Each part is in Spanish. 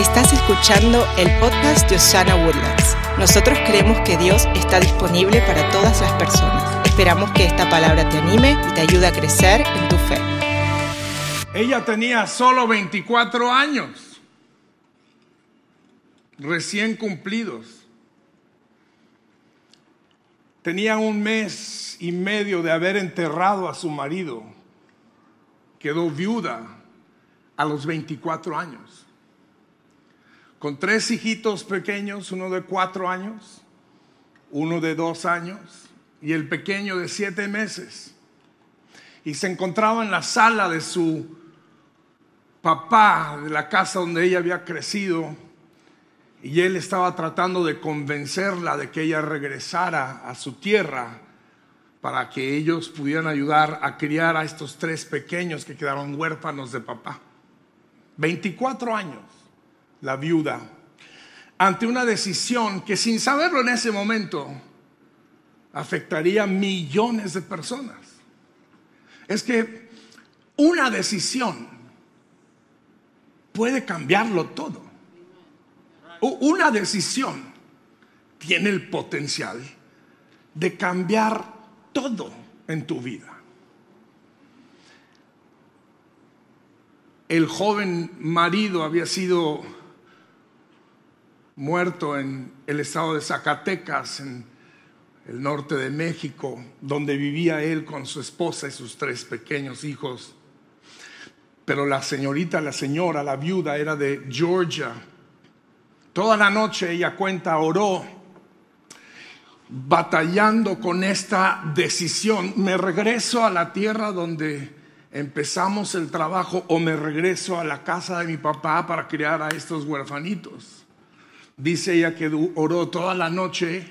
Estás escuchando el podcast de Osana Woodlands. Nosotros creemos que Dios está disponible para todas las personas. Esperamos que esta palabra te anime y te ayude a crecer en tu fe. Ella tenía solo 24 años, recién cumplidos. Tenía un mes y medio de haber enterrado a su marido. Quedó viuda a los 24 años con tres hijitos pequeños, uno de cuatro años, uno de dos años y el pequeño de siete meses. Y se encontraba en la sala de su papá, de la casa donde ella había crecido, y él estaba tratando de convencerla de que ella regresara a su tierra para que ellos pudieran ayudar a criar a estos tres pequeños que quedaron huérfanos de papá. 24 años la viuda, ante una decisión que sin saberlo en ese momento afectaría a millones de personas. Es que una decisión puede cambiarlo todo. Una decisión tiene el potencial de cambiar todo en tu vida. El joven marido había sido muerto en el estado de Zacatecas, en el norte de México, donde vivía él con su esposa y sus tres pequeños hijos. Pero la señorita, la señora, la viuda era de Georgia. Toda la noche ella cuenta, oró, batallando con esta decisión. Me regreso a la tierra donde empezamos el trabajo o me regreso a la casa de mi papá para criar a estos huerfanitos. Dice ella que oró toda la noche.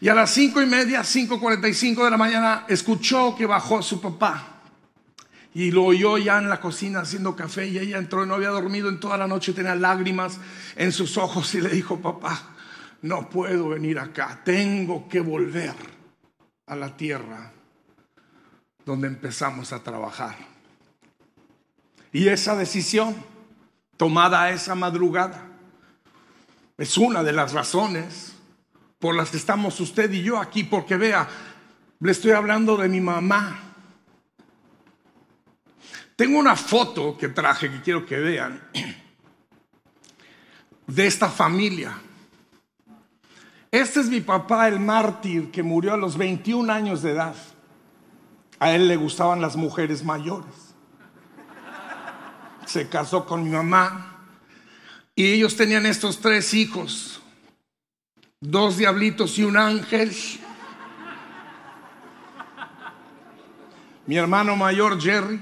Y a las cinco y media, cinco cuarenta y cinco de la mañana, escuchó que bajó su papá. Y lo oyó ya en la cocina haciendo café. Y ella entró y no había dormido en toda la noche, tenía lágrimas en sus ojos. Y le dijo, papá, no puedo venir acá. Tengo que volver a la tierra donde empezamos a trabajar. Y esa decisión, tomada esa madrugada, es una de las razones por las que estamos usted y yo aquí, porque vea, le estoy hablando de mi mamá. Tengo una foto que traje que quiero que vean de esta familia. Este es mi papá, el mártir, que murió a los 21 años de edad. A él le gustaban las mujeres mayores. Se casó con mi mamá y ellos tenían estos tres hijos, dos diablitos y un ángel. Mi hermano mayor, Jerry,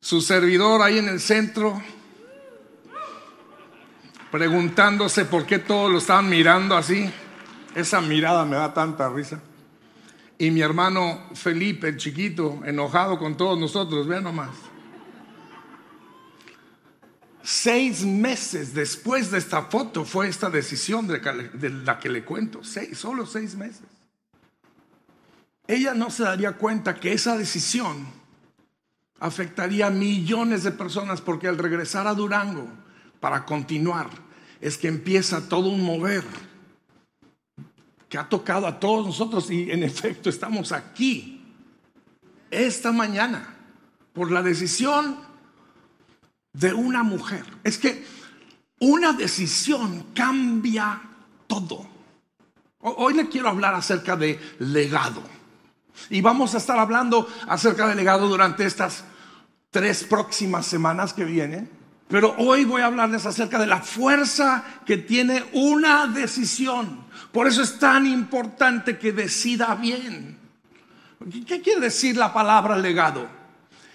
su servidor ahí en el centro, preguntándose por qué todos lo estaban mirando así. Esa mirada me da tanta risa. Y mi hermano Felipe, el chiquito, enojado con todos nosotros, vean nomás. Seis meses después de esta foto fue esta decisión de la que le cuento. Seis, solo seis meses. Ella no se daría cuenta que esa decisión afectaría a millones de personas porque al regresar a Durango para continuar es que empieza todo un mover que ha tocado a todos nosotros y en efecto estamos aquí esta mañana por la decisión de una mujer. Es que una decisión cambia todo. Hoy le quiero hablar acerca de legado. Y vamos a estar hablando acerca de legado durante estas tres próximas semanas que vienen. Pero hoy voy a hablarles acerca de la fuerza que tiene una decisión. Por eso es tan importante que decida bien. ¿Qué quiere decir la palabra legado?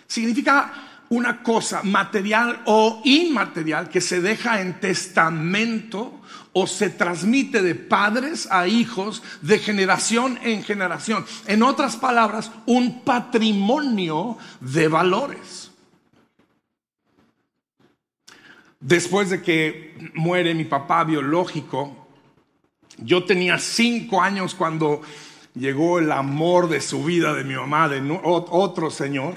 Significa una cosa material o inmaterial que se deja en testamento o se transmite de padres a hijos de generación en generación. En otras palabras, un patrimonio de valores. Después de que muere mi papá biológico, yo tenía cinco años cuando llegó el amor de su vida de mi mamá, de otro señor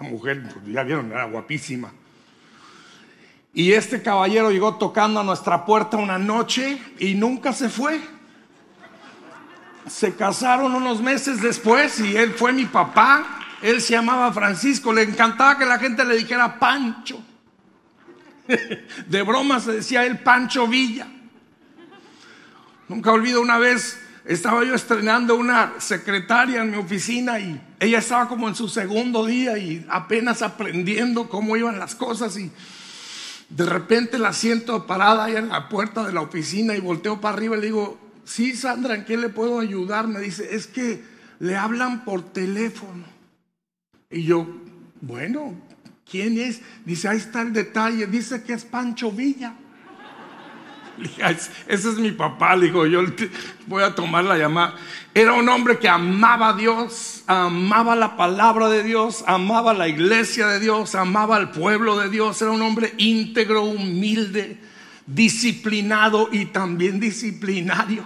Esa mujer, pues, ya vieron, era guapísima. Y este caballero llegó tocando a nuestra puerta una noche y nunca se fue. Se casaron unos meses después y él fue mi papá. Él se llamaba Francisco, le encantaba que la gente le dijera Pancho. De broma se decía él Pancho Villa. Nunca olvido una vez, estaba yo estrenando una secretaria en mi oficina y ella estaba como en su segundo día y apenas aprendiendo cómo iban las cosas y de repente la siento parada ahí en la puerta de la oficina y volteo para arriba y le digo, sí Sandra, ¿en qué le puedo ayudar? Me dice, es que le hablan por teléfono. Y yo, bueno, ¿quién es? Dice, ahí está el detalle, dice que es Pancho Villa. Ese es mi papá, le digo, yo voy a tomar la llamada. Era un hombre que amaba a Dios, amaba la palabra de Dios, amaba la iglesia de Dios, amaba al pueblo de Dios. Era un hombre íntegro, humilde, disciplinado y también disciplinario.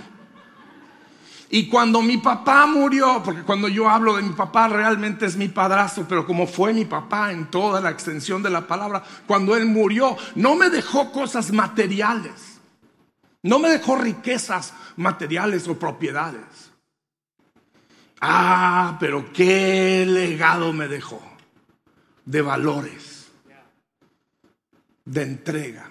Y cuando mi papá murió, porque cuando yo hablo de mi papá realmente es mi padrastro, pero como fue mi papá en toda la extensión de la palabra, cuando él murió, no me dejó cosas materiales, no me dejó riquezas materiales o propiedades. Ah, pero qué legado me dejó de valores, de entrega.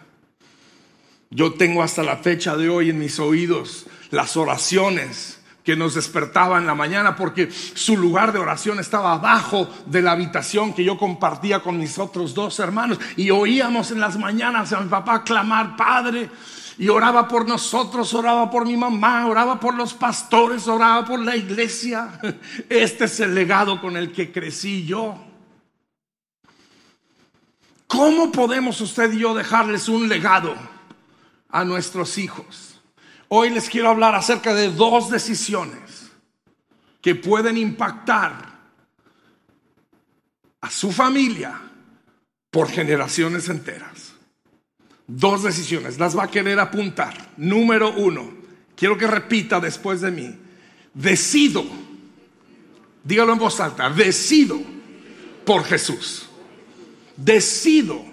Yo tengo hasta la fecha de hoy en mis oídos las oraciones que nos despertaba en la mañana porque su lugar de oración estaba abajo de la habitación que yo compartía con mis otros dos hermanos y oíamos en las mañanas a mi papá clamar, Padre, y oraba por nosotros, oraba por mi mamá, oraba por los pastores, oraba por la iglesia. Este es el legado con el que crecí yo. ¿Cómo podemos usted y yo dejarles un legado a nuestros hijos? Hoy les quiero hablar acerca de dos decisiones que pueden impactar a su familia por generaciones enteras. Dos decisiones, las va a querer apuntar. Número uno, quiero que repita después de mí. Decido, dígalo en voz alta, decido por Jesús. Decido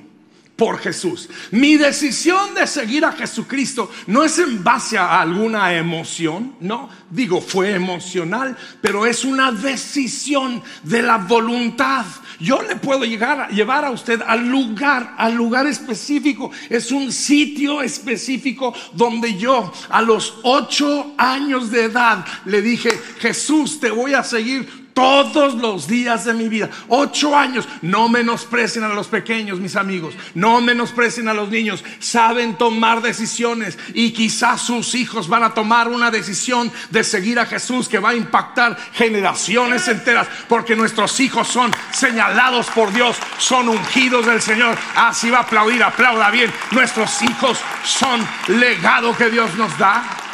por Jesús. Mi decisión de seguir a Jesucristo no es en base a alguna emoción, no, digo, fue emocional, pero es una decisión de la voluntad. Yo le puedo llegar llevar a usted al lugar, al lugar específico. Es un sitio específico donde yo a los ocho años de edad le dije, Jesús, te voy a seguir todos los días de mi vida. Ocho años. No menosprecien a los pequeños, mis amigos. No menosprecien a los niños. Saben tomar decisiones y quizás sus hijos van a tomar una decisión de seguir a Jesús que va a impactar generaciones enteras. Porque nuestros hijos son señalados por Dios, son ungidos del Señor. Así va a aplaudir, aplauda bien. Nuestros hijos son legado que Dios nos da.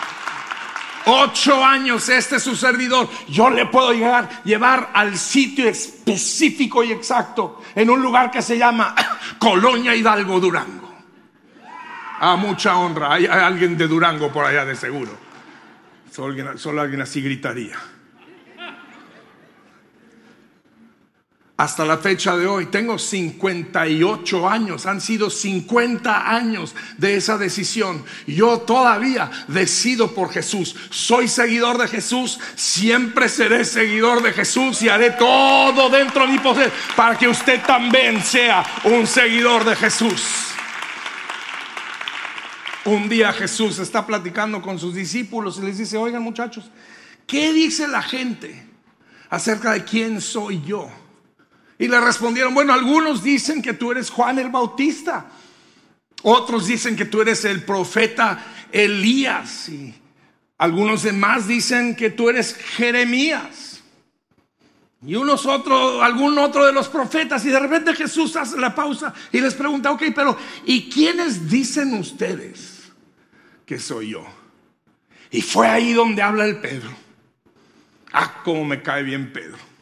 Ocho años este es su servidor. Yo le puedo llegar, llevar al sitio específico y exacto en un lugar que se llama Colonia Hidalgo Durango. A mucha honra. Hay, alguien de Durango por allá de seguro. solo alguien así gritaría. Hasta la fecha de hoy. Tengo 58 años, han sido 50 años de esa decisión. Yo todavía decido por Jesús. Soy seguidor de Jesús, siempre seré seguidor de Jesús y haré todo dentro de mi poder para que usted también sea un seguidor de Jesús. Un día Jesús está platicando con sus discípulos y les dice, oigan muchachos, ¿qué dice la gente acerca de quién soy yo? Y le respondieron, bueno, algunos dicen que tú eres Juan el Bautista, otros dicen que tú eres el profeta Elías y algunos demás dicen que tú eres Jeremías. Y unos otros, algún otro de los profetas, y de repente Jesús hace la pausa y les pregunta, ok, pero ¿y quiénes dicen ustedes que soy yo? Y fue ahí donde habla el Pedro. Ah, cómo me cae bien Pedro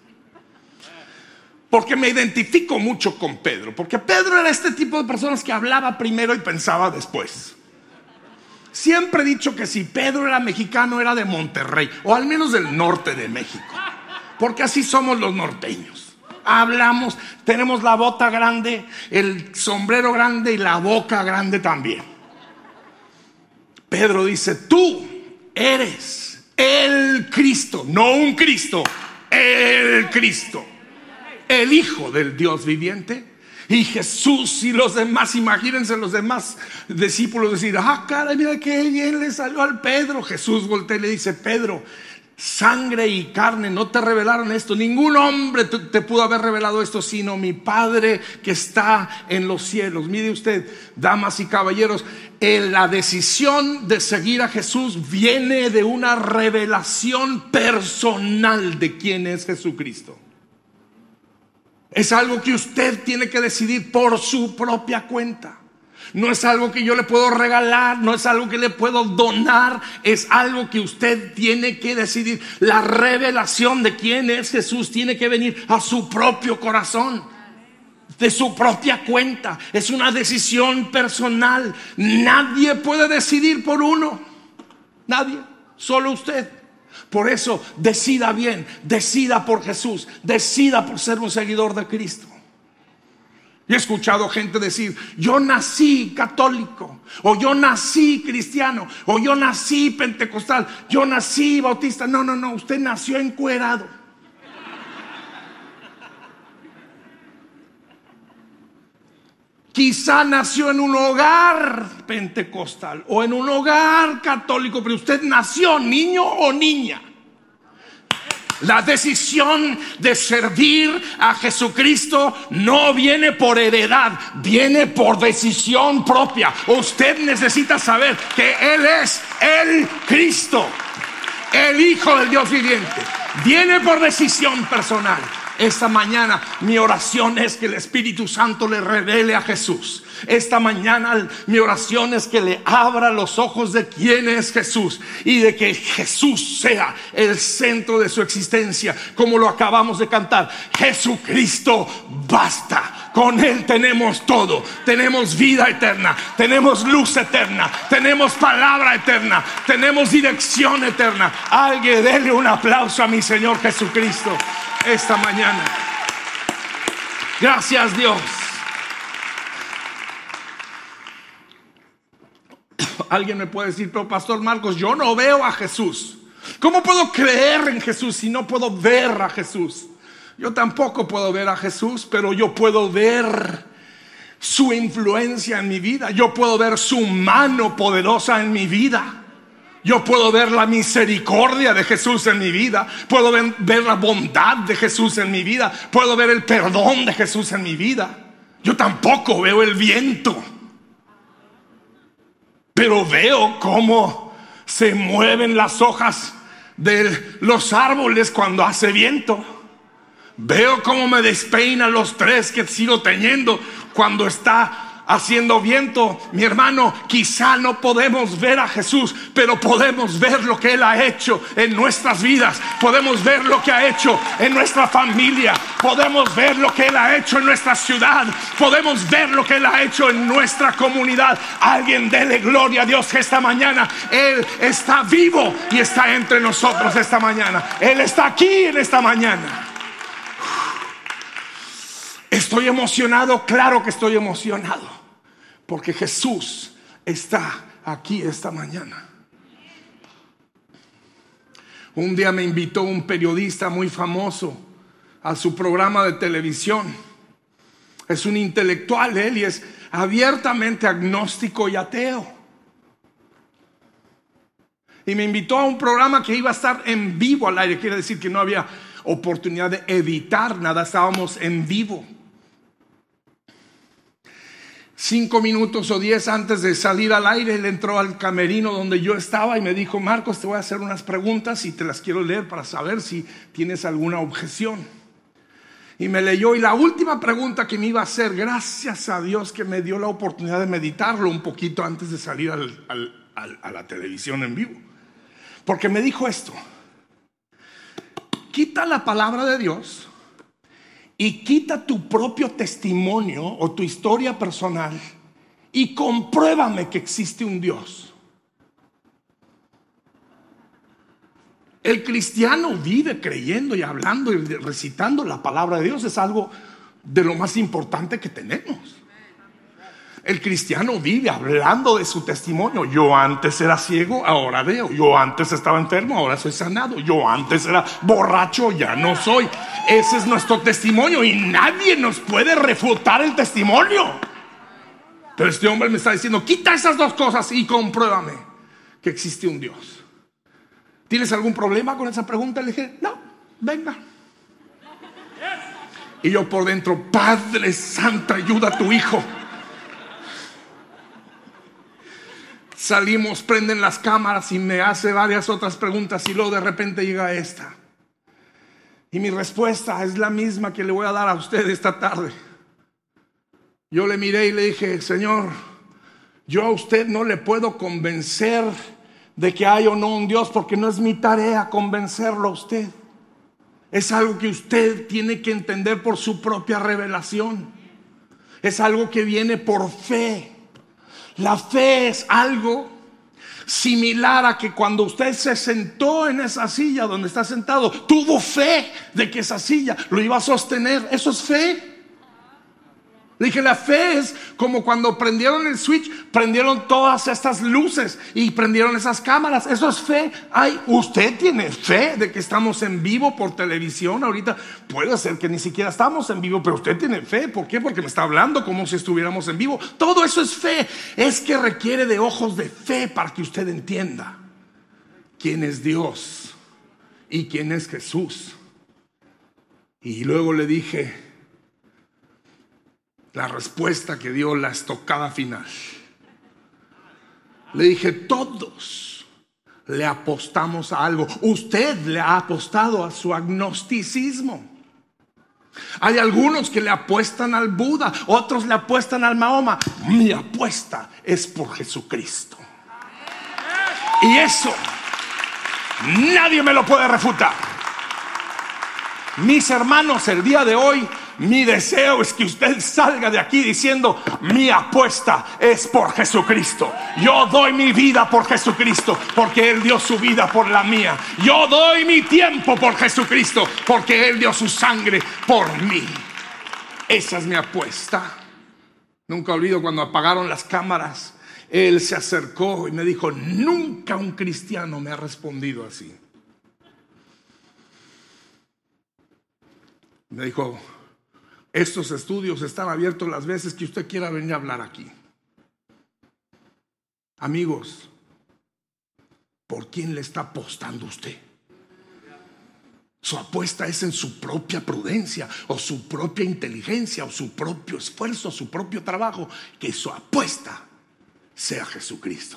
porque me identifico mucho con Pedro, porque Pedro era este tipo de personas que hablaba primero y pensaba después. Siempre he dicho que si Pedro era mexicano era de Monterrey, o al menos del norte de México, porque así somos los norteños. hablamos, tenemos la bota grande, el sombrero grande y la boca grande también. Pedro dice, tú eres el Cristo, no un Cristo, el Cristo, el Hijo del Dios viviente. Y Jesús y los demás, imagínense los demás discípulos decir, ah, cara, mira qué bien le salió al Pedro. Jesús voltea y le dice, Pedro, sangre y carne no te revelaron esto. Ningún hombre te, pudo haber revelado esto, sino mi Padre que está en los cielos. Mire usted, damas y caballeros, la decisión de seguir a Jesús viene de una revelación personal de quién es Jesucristo. Es algo que usted tiene que decidir por su propia cuenta. No es algo que yo le puedo regalar, no es algo que le puedo donar, es algo que usted tiene que decidir. La revelación de quién es Jesús tiene que venir a su propio corazón, de su propia cuenta. Es una decisión personal. Nadie puede decidir por uno. Nadie, solo usted. Por eso decida bien, decida por Jesús, decida por ser un seguidor de Cristo. Y he escuchado gente decir, yo nací católico, o yo nací cristiano, o yo nací pentecostal, yo nací bautista. No, no, no, usted nació encuerado. Quizá nació en un hogar pentecostal o en un hogar católico, pero usted nació niño o niña. La decisión de servir a Jesucristo no viene por heredad, viene por decisión propia. Usted necesita saber que Él es el Cristo, el Hijo del Dios viviente. Viene por decisión personal. Esta mañana mi oración es que el Espíritu Santo le revele a Jesús. Esta mañana mi oración es que le abra los ojos de quién es Jesús y de que Jesús sea el centro de su existencia, como lo acabamos de cantar. Jesucristo basta. Con Él tenemos todo. Tenemos vida eterna, tenemos luz eterna, tenemos palabra eterna, tenemos dirección eterna. Alguien dele un aplauso a mi Señor Jesucristo esta mañana. Gracias Dios. Alguien me puede decir, pero Pastor Marcos, yo no veo a Jesús. ¿Cómo puedo creer en Jesús si no puedo ver a Jesús? Yo tampoco puedo ver a Jesús, pero yo puedo ver su influencia en mi vida. Yo puedo ver su mano poderosa en mi vida. Yo puedo ver la misericordia de Jesús en mi vida. Puedo ver, la bondad de Jesús en mi vida. Puedo ver el perdón de Jesús en mi vida. Yo tampoco veo el viento. Pero veo cómo se mueven las hojas de los árboles cuando hace viento. Veo cómo me despeinan los tres que sigo teniendo cuando está haciendo viento, mi hermano, quizá no podemos ver a Jesús, pero podemos ver lo que Él ha hecho en nuestras vidas, podemos ver lo que ha hecho en nuestra familia, podemos ver lo que Él ha hecho en nuestra ciudad, podemos ver lo que Él ha hecho en nuestra comunidad. Alguien dele gloria a Dios que esta mañana Él está vivo y está entre nosotros esta mañana. Él está aquí en esta mañana. Estoy emocionado, claro que estoy emocionado, porque Jesús está aquí esta mañana. Un día me invitó un periodista muy famoso a su programa de televisión. Es un intelectual él y es abiertamente agnóstico y ateo. Y me invitó a un programa que iba a estar en vivo al aire, quiere decir que no había oportunidad de editar nada, estábamos en vivo cinco minutos o diez antes de salir al aire, él entró al camerino donde yo estaba y me dijo, Marcos, te voy a hacer unas preguntas y te las quiero leer para saber si tienes alguna objeción. Y me leyó y la última pregunta que me iba a hacer, gracias a Dios que me dio la oportunidad de meditarlo un poquito antes de salir a la televisión en vivo. Porque me dijo esto, quita la palabra de Dios y quita tu propio testimonio o tu historia personal y compruébame que existe un Dios. El cristiano vive creyendo y hablando y recitando la palabra de Dios. Es algo de lo más importante que tenemos. El cristiano vive hablando de su testimonio. Yo antes era ciego, ahora veo. Yo antes estaba enfermo, ahora soy sanado. Yo antes era borracho, ya no soy. Ese es nuestro testimonio y nadie nos puede refutar el testimonio. Pero este hombre me está diciendo, quita esas dos cosas y compruébame que existe un Dios. ¿Tienes algún problema con esa pregunta? Le dije, no, venga. Y yo por dentro, Padre Santo, ayuda a tu hijo. Salimos, prenden las cámaras y me hace varias otras preguntas y luego de repente llega esta. Y mi respuesta es la misma que le voy a dar a usted esta tarde. Yo le miré y le dije, Señor, yo a usted no le puedo convencer de que hay o no un Dios porque no es mi tarea convencerlo a usted. Es algo que usted tiene que entender por su propia revelación. Es algo que viene por fe. La fe es algo similar a que cuando usted se sentó en esa silla donde está sentado, tuvo fe de que esa silla lo iba a sostener. Eso es fe. Le dije, la fe es como cuando prendieron el switch, prendieron todas estas luces y prendieron esas cámaras. Eso es fe. Ay, usted tiene fe de que estamos en vivo por televisión ahorita. Puede ser que ni siquiera estamos en vivo, pero usted tiene fe. ¿Por qué? Porque me está hablando como si estuviéramos en vivo. Todo eso es fe. Es que requiere de ojos de fe para que usted entienda quién es Dios y quién es Jesús. Y luego le dije, la respuesta que dio la estocada final. Le dije, todos le apostamos a algo. Usted le ha apostado a su agnosticismo. Hay algunos que le apuestan al Buda, otros le apuestan al Mahoma. Mi apuesta es por Jesucristo. Y eso nadie me lo puede refutar. Mis hermanos, el día de hoy mi deseo es que usted salga de aquí diciendo, mi apuesta es por Jesucristo. Yo doy mi vida por Jesucristo porque Él dio su vida por la mía. Yo doy mi tiempo por Jesucristo porque Él dio su sangre por mí. Esa es mi apuesta. Nunca olvido cuando apagaron las cámaras. Él se acercó y me dijo, nunca un cristiano me ha respondido así. Me dijo, estos estudios están abiertos las veces que usted quiera venir a hablar aquí. Amigos, ¿por quién le está apostando usted? Su apuesta es en su propia prudencia o su propia inteligencia o su propio esfuerzo, su propio trabajo. Que su apuesta sea Jesucristo.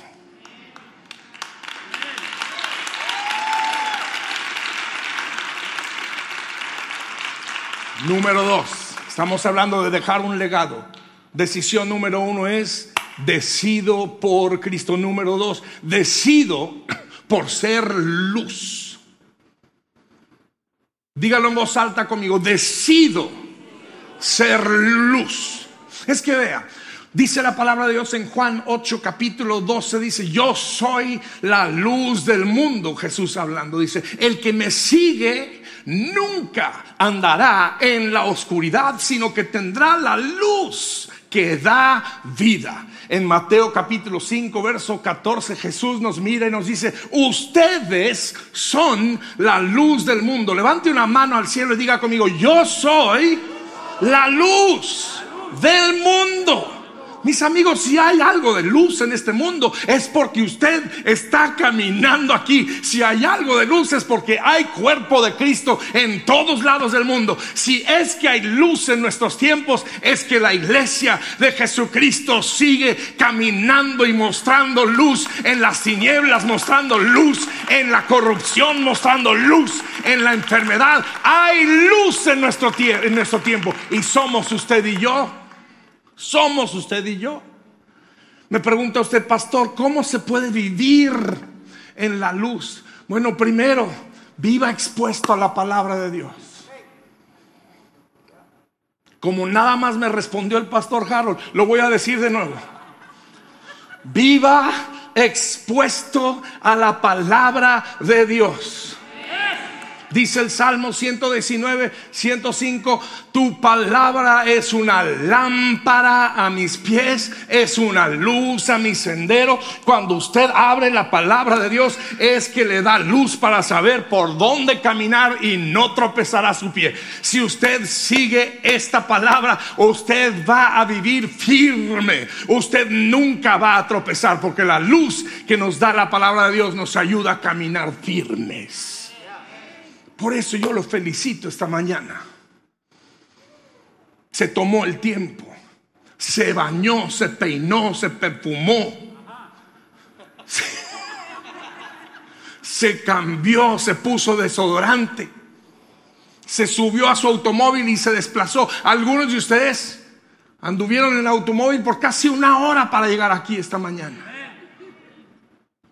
Número dos. Estamos hablando de dejar un legado. Decisión número uno es decido por Cristo. Número dos, decido por ser luz. Dígalo en voz alta conmigo, decido ser luz. Es que vea, dice la palabra de Dios en Juan 8, capítulo 12, dice, yo soy la luz del mundo, Jesús hablando, dice, el que me sigue nunca andará en la oscuridad, sino que tendrá la luz que da vida. En Mateo capítulo 5, verso 14, Jesús nos mira y nos dice, ustedes son la luz del mundo. Levante una mano al cielo y diga conmigo, yo soy la luz del mundo. Mis amigos, si hay algo de luz en este mundo es porque usted está caminando aquí. Si hay algo de luz es porque hay cuerpo de Cristo en todos lados del mundo. Si es que hay luz en nuestros tiempos es que la iglesia de Jesucristo sigue caminando y mostrando luz en las tinieblas, mostrando luz en la corrupción, mostrando luz en la enfermedad. Hay luz en nuestro, en nuestro tiempo y somos usted y yo somos usted y yo. Me pregunta usted, pastor, ¿cómo se puede vivir en la luz? Bueno, primero, viva expuesto a la palabra de Dios. Como nada más me respondió el pastor Harold, lo voy a decir de nuevo. Viva expuesto a la palabra de Dios. Dice el Salmo 119, 105, tu palabra es una lámpara a mis pies, es una luz a mi sendero. Cuando usted abre la palabra de Dios es que le da luz para saber por dónde caminar y no tropezará su pie. Si usted sigue esta palabra, usted va a vivir firme. Usted nunca va a tropezar porque la luz que nos da la palabra de Dios nos ayuda a caminar firmes. Por eso yo lo felicito esta mañana. Se tomó el tiempo, se bañó, se peinó, se perfumó, se, se cambió, se puso desodorante, se subió a su automóvil y se desplazó. Algunos de ustedes anduvieron en automóvil por casi una hora para llegar aquí esta mañana.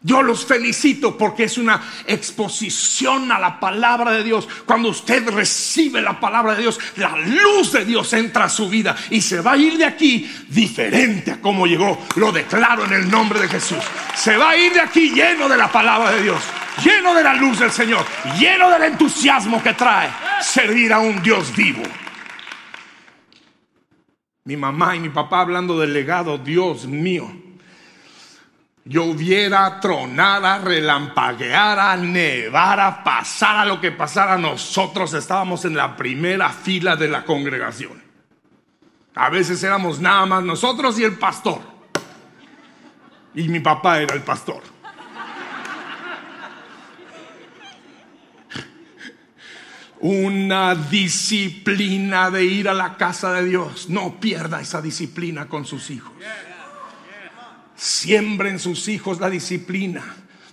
Yo los felicito porque es una exposición a la palabra de Dios. Cuando usted recibe la palabra de Dios, la luz de Dios entra a su vida y se va a ir de aquí diferente a como llegó. Lo declaro en el nombre de Jesús. Se va a ir de aquí lleno de la palabra de Dios, lleno de la luz del Señor, lleno del entusiasmo que trae servir a un Dios vivo. Mi mamá y mi papá hablando del legado, Dios mío lloviera, tronara, relampagueara, nevara, pasara lo que pasara, nosotros estábamos en la primera fila de la congregación. A veces éramos nada más nosotros y el pastor. Y mi papá era el pastor. Una disciplina de ir a la casa de Dios. No pierda esa disciplina con sus hijos. Siembren sus hijos la disciplina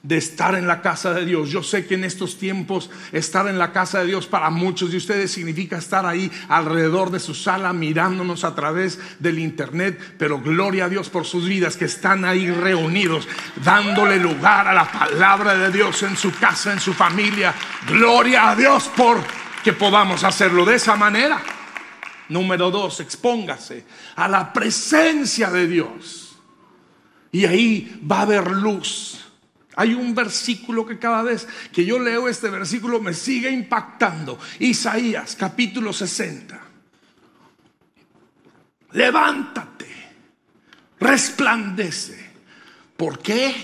de estar en la casa de Dios. Yo sé que en estos tiempos estar en la casa de Dios para muchos de ustedes significa estar ahí alrededor de su sala mirándonos a través del internet, pero gloria a Dios por sus vidas que están ahí reunidos, dándole lugar a la palabra de Dios en su casa, en su familia. Gloria a Dios por que podamos hacerlo de esa manera. Número dos, expóngase a la presencia de Dios. Y ahí va a haber luz. Hay un versículo que cada vez que yo leo este versículo me sigue impactando. Isaías capítulo 60. Levántate, resplandece. ¿Por qué?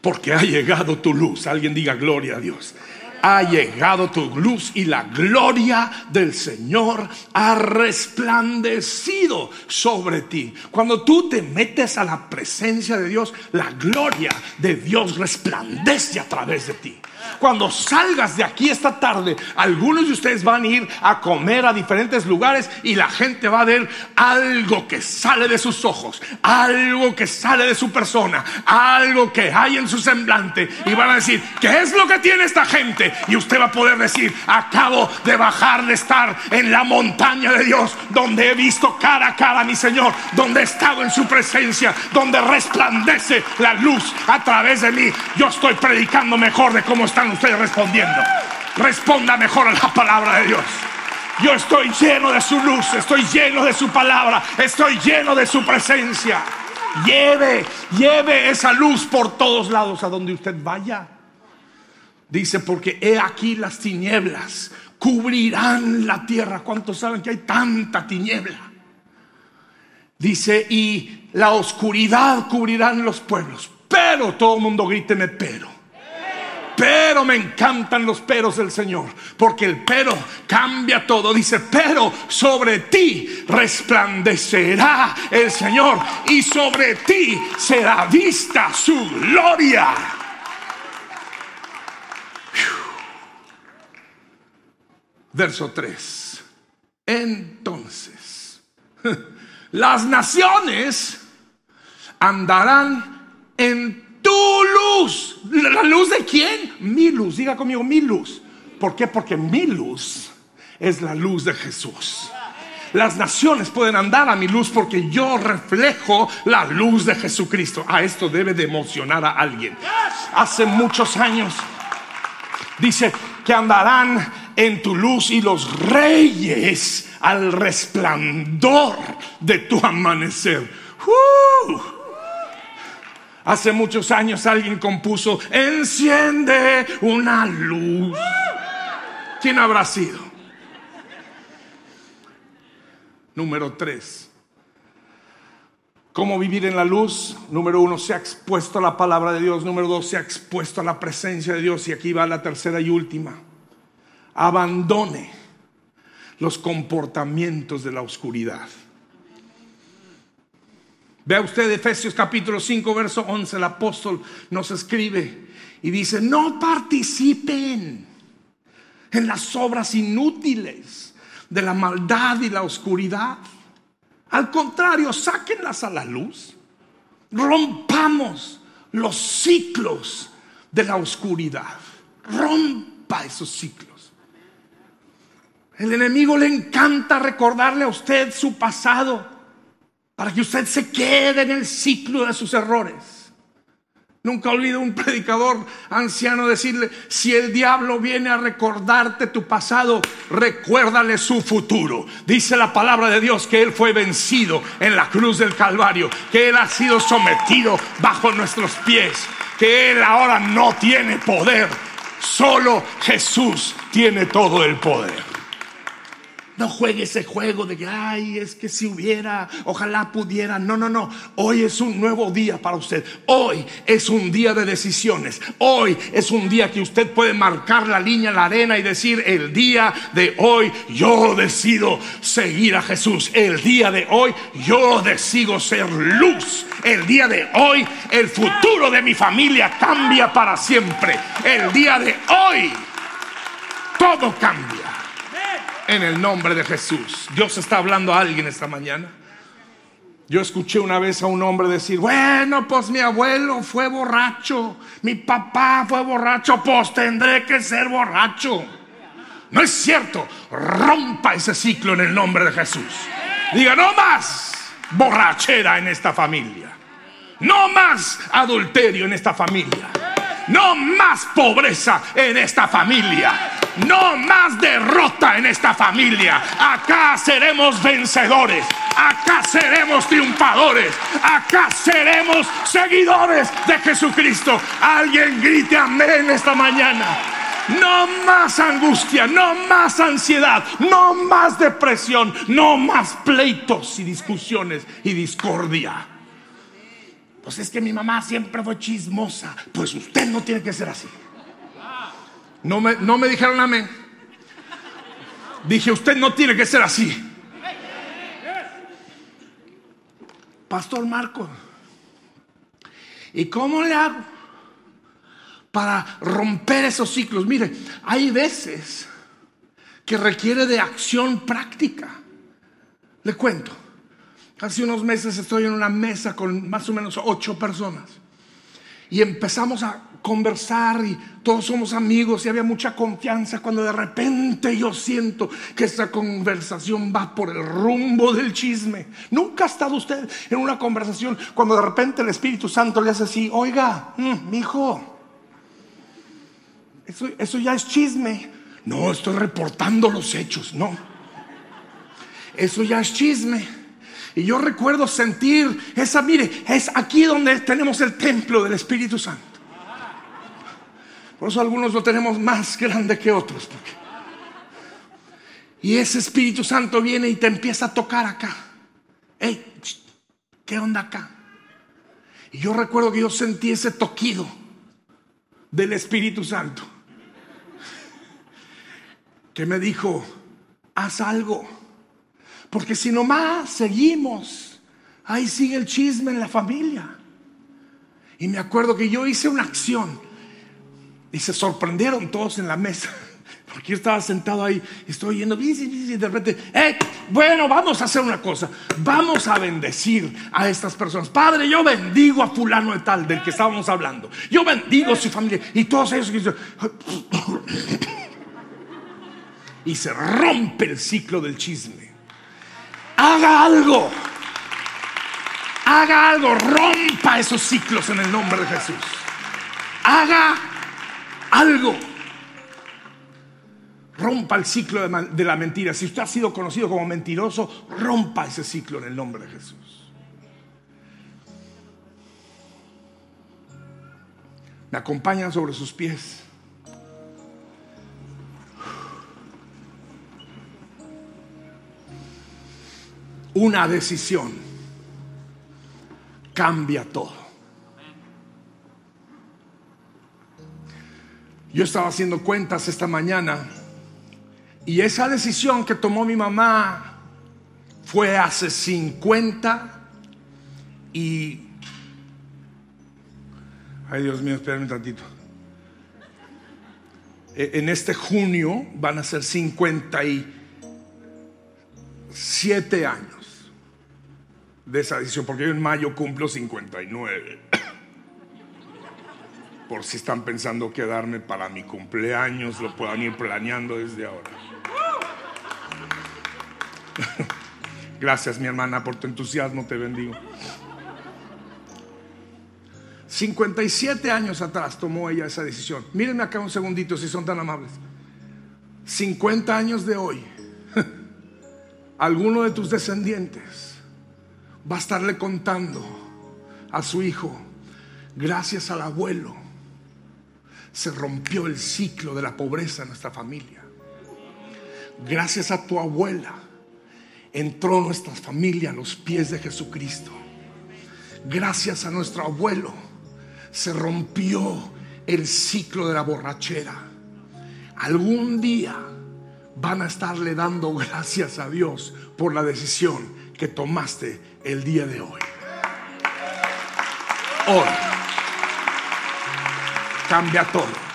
Porque ha llegado tu luz. Alguien diga gloria a Dios ha llegado tu luz y la gloria del Señor ha resplandecido sobre ti. Cuando tú te metes a la presencia de Dios, la gloria de Dios resplandece a través de ti. Cuando salgas de aquí esta tarde, algunos de ustedes van a ir a comer a diferentes lugares y la gente va a ver algo que sale de sus ojos, algo que sale de su persona, algo que hay en su semblante y van a decir, ¿qué es lo que tiene esta gente? Y usted va a poder decir, acabo de bajar de estar en la montaña de Dios, donde he visto cara a cara a mi Señor, donde he estado en su presencia, donde resplandece la luz a través de mí. Yo estoy predicando mejor de cómo están ustedes respondiendo? Responda mejor a la palabra de Dios. Yo estoy lleno de su luz, estoy lleno de su palabra, estoy lleno de su presencia. Lleve, lleve esa luz por todos lados a donde usted vaya. Dice, porque he aquí las tinieblas cubrirán la tierra. ¿Cuántos saben que hay tanta tiniebla? Dice, y la oscuridad cubrirán los pueblos. Pero todo el mundo gríteme, pero. Pero me encantan los peros del Señor, porque el pero cambia todo. Dice, pero sobre ti resplandecerá el Señor y sobre ti será vista su gloria. Verso 3. Entonces, las naciones andarán en tu luz. ¿La luz de quién? Mi luz. Diga conmigo, mi luz. ¿Por qué? Porque mi luz es la luz de Jesús. Las naciones pueden andar a mi luz porque yo reflejo la luz de Jesucristo. A esto debe de emocionar a alguien. Hace muchos años dice que andarán en tu luz y los reyes al resplandor de tu amanecer. ¡Uh! Hace muchos años alguien compuso, enciende una luz. ¿Quién habrá sido? Número tres. ¿Cómo vivir en la luz? Número uno, se ha expuesto a la palabra de Dios. Número dos, se ha expuesto a la presencia de Dios. Y aquí va la tercera y última. Abandone los comportamientos de la oscuridad. Vea usted Efesios capítulo 5, verso 11, el apóstol nos escribe y dice, no participen en las obras inútiles de la maldad y la oscuridad al contrario, sáquenlas a la luz. Rompamos los ciclos de la oscuridad. Rompa esos ciclos. El enemigo le encanta recordarle a usted su pasado para que usted se quede en el ciclo de sus errores. Nunca olvido un predicador anciano decirle, si el diablo viene a recordarte tu pasado, recuérdale su futuro. Dice la palabra de Dios que Él fue vencido en la cruz del Calvario, que Él ha sido sometido bajo nuestros pies, que Él ahora no tiene poder. Solo Jesús tiene todo el poder. No juegue ese juego de que, ay, es que si hubiera, ojalá pudiera. No, no, no. Hoy es un nuevo día para usted. Hoy es un día de decisiones. Hoy es un día que usted puede marcar la línea la arena y decir, el día de hoy yo decido seguir a Jesús. El día de hoy yo decido ser luz. El día de hoy el futuro de mi familia cambia para siempre. El día de hoy todo cambia en el nombre de Jesús. Dios está hablando a alguien esta mañana. Yo escuché una vez a un hombre decir, bueno, pues mi abuelo fue borracho, mi papá fue borracho, pues tendré que ser borracho. No es cierto, rompa ese ciclo en el nombre de Jesús. Diga, no más borrachera en esta familia. No más adulterio en esta familia. No más pobreza en esta familia. No más derrota en esta familia. Acá seremos vencedores. Acá seremos triunfadores. Acá seremos seguidores de Jesucristo. Alguien grite amén esta mañana. No más angustia, no más ansiedad, no más depresión, no más pleitos y discusiones y discordia. Pues es que mi mamá siempre fue chismosa. Pues usted no tiene que ser así. No me, no me dijeron amén. Dije, usted no tiene que ser así. Pastor Marco, ¿y cómo le hago para romper esos ciclos? Mire, hay veces que requiere de acción práctica. Le cuento, hace unos meses estoy en una mesa con más o menos ocho personas y empezamos a conversar y todos somos amigos y había mucha confianza cuando de repente yo siento que esta conversación va por el rumbo del chisme. Nunca ha estado usted en una conversación cuando de repente el Espíritu Santo le hace así, oiga, mm, mi hijo, eso, eso ya es chisme. No, estoy reportando los hechos, no. Eso ya es chisme. Y yo recuerdo sentir esa, mire, es aquí donde tenemos el templo del Espíritu Santo. Por eso algunos lo tenemos más grande que otros. Y ese Espíritu Santo viene y te empieza a tocar acá. Hey, ¿qué onda acá? Y yo recuerdo que yo sentí ese toquido del Espíritu Santo. Que me dijo, haz algo. Porque si nomás seguimos, ahí sigue el chisme en la familia. Y me acuerdo que yo hice una acción y se sorprendieron todos en la mesa. Porque yo estaba sentado ahí y estoy yendo y de repente, eh, bueno, vamos a hacer una cosa. Vamos a bendecir a estas personas. Padre, yo bendigo a fulano de tal del que estábamos hablando. Yo bendigo a su familia. Y todos ellos y se rompe el ciclo del chisme. Haga algo. Haga algo. Rompa esos ciclos en el nombre de Jesús. Haga algo. Rompa el ciclo de la mentira. Si usted ha sido conocido como mentiroso, rompa ese ciclo en el nombre de Jesús. Me acompañan sobre sus pies. Una decisión cambia todo. Yo estaba haciendo cuentas esta mañana y esa decisión que tomó mi mamá fue hace 50 y... Ay Dios mío, espérame un tantito. E, en este junio van a ser 57 años de esa decisión, porque yo en mayo cumplo 59. Por si están pensando quedarme para mi cumpleaños, lo puedan ir planeando desde ahora. Gracias mi hermana por tu entusiasmo, te bendigo. 57 años atrás tomó ella esa decisión. Mírenme acá un segundito si son tan amables. 50 años de hoy, alguno de tus descendientes va a estarle contando a su hijo, gracias al abuelo, se rompió el ciclo de la pobreza en nuestra familia. Gracias a tu abuela, entró nuestra familia a los pies de Jesucristo. Gracias a nuestro abuelo se rompió el ciclo de la borrachera. Algún día van a estarle dando gracias a Dios por la decisión que tomaste el día de hoy. Hoy cambia todo.